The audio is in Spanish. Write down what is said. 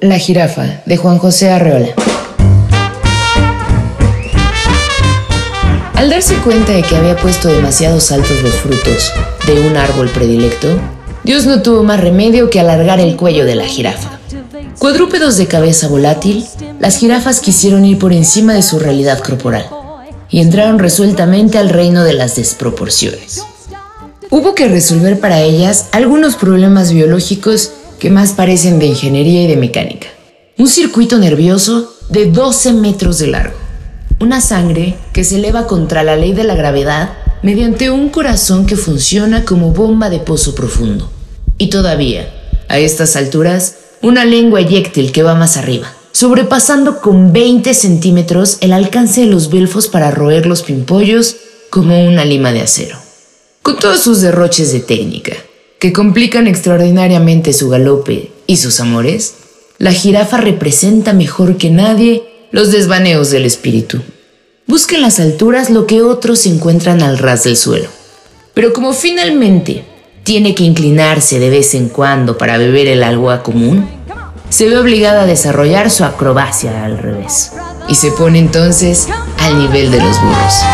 La jirafa, de Juan José Arreola. Al darse cuenta de que había puesto demasiados altos los frutos de un árbol predilecto, Dios no tuvo más remedio que alargar el cuello de la jirafa. Cuadrúpedos de cabeza volátil, las jirafas quisieron ir por encima de su realidad corporal y entraron resueltamente al reino de las desproporciones. Hubo que resolver para ellas algunos problemas biológicos que más parecen de ingeniería y de mecánica. Un circuito nervioso de 12 metros de largo. Una sangre que se eleva contra la ley de la gravedad mediante un corazón que funciona como bomba de pozo profundo. Y todavía, a estas alturas, una lengua eyéctil que va más arriba, sobrepasando con 20 centímetros el alcance de los belfos para roer los pimpollos como una lima de acero. Con todos sus derroches de técnica, que complican extraordinariamente su galope y sus amores, la jirafa representa mejor que nadie los desvaneos del espíritu. Busca en las alturas lo que otros encuentran al ras del suelo. Pero como finalmente tiene que inclinarse de vez en cuando para beber el agua común, se ve obligada a desarrollar su acrobacia al revés y se pone entonces al nivel de los burros.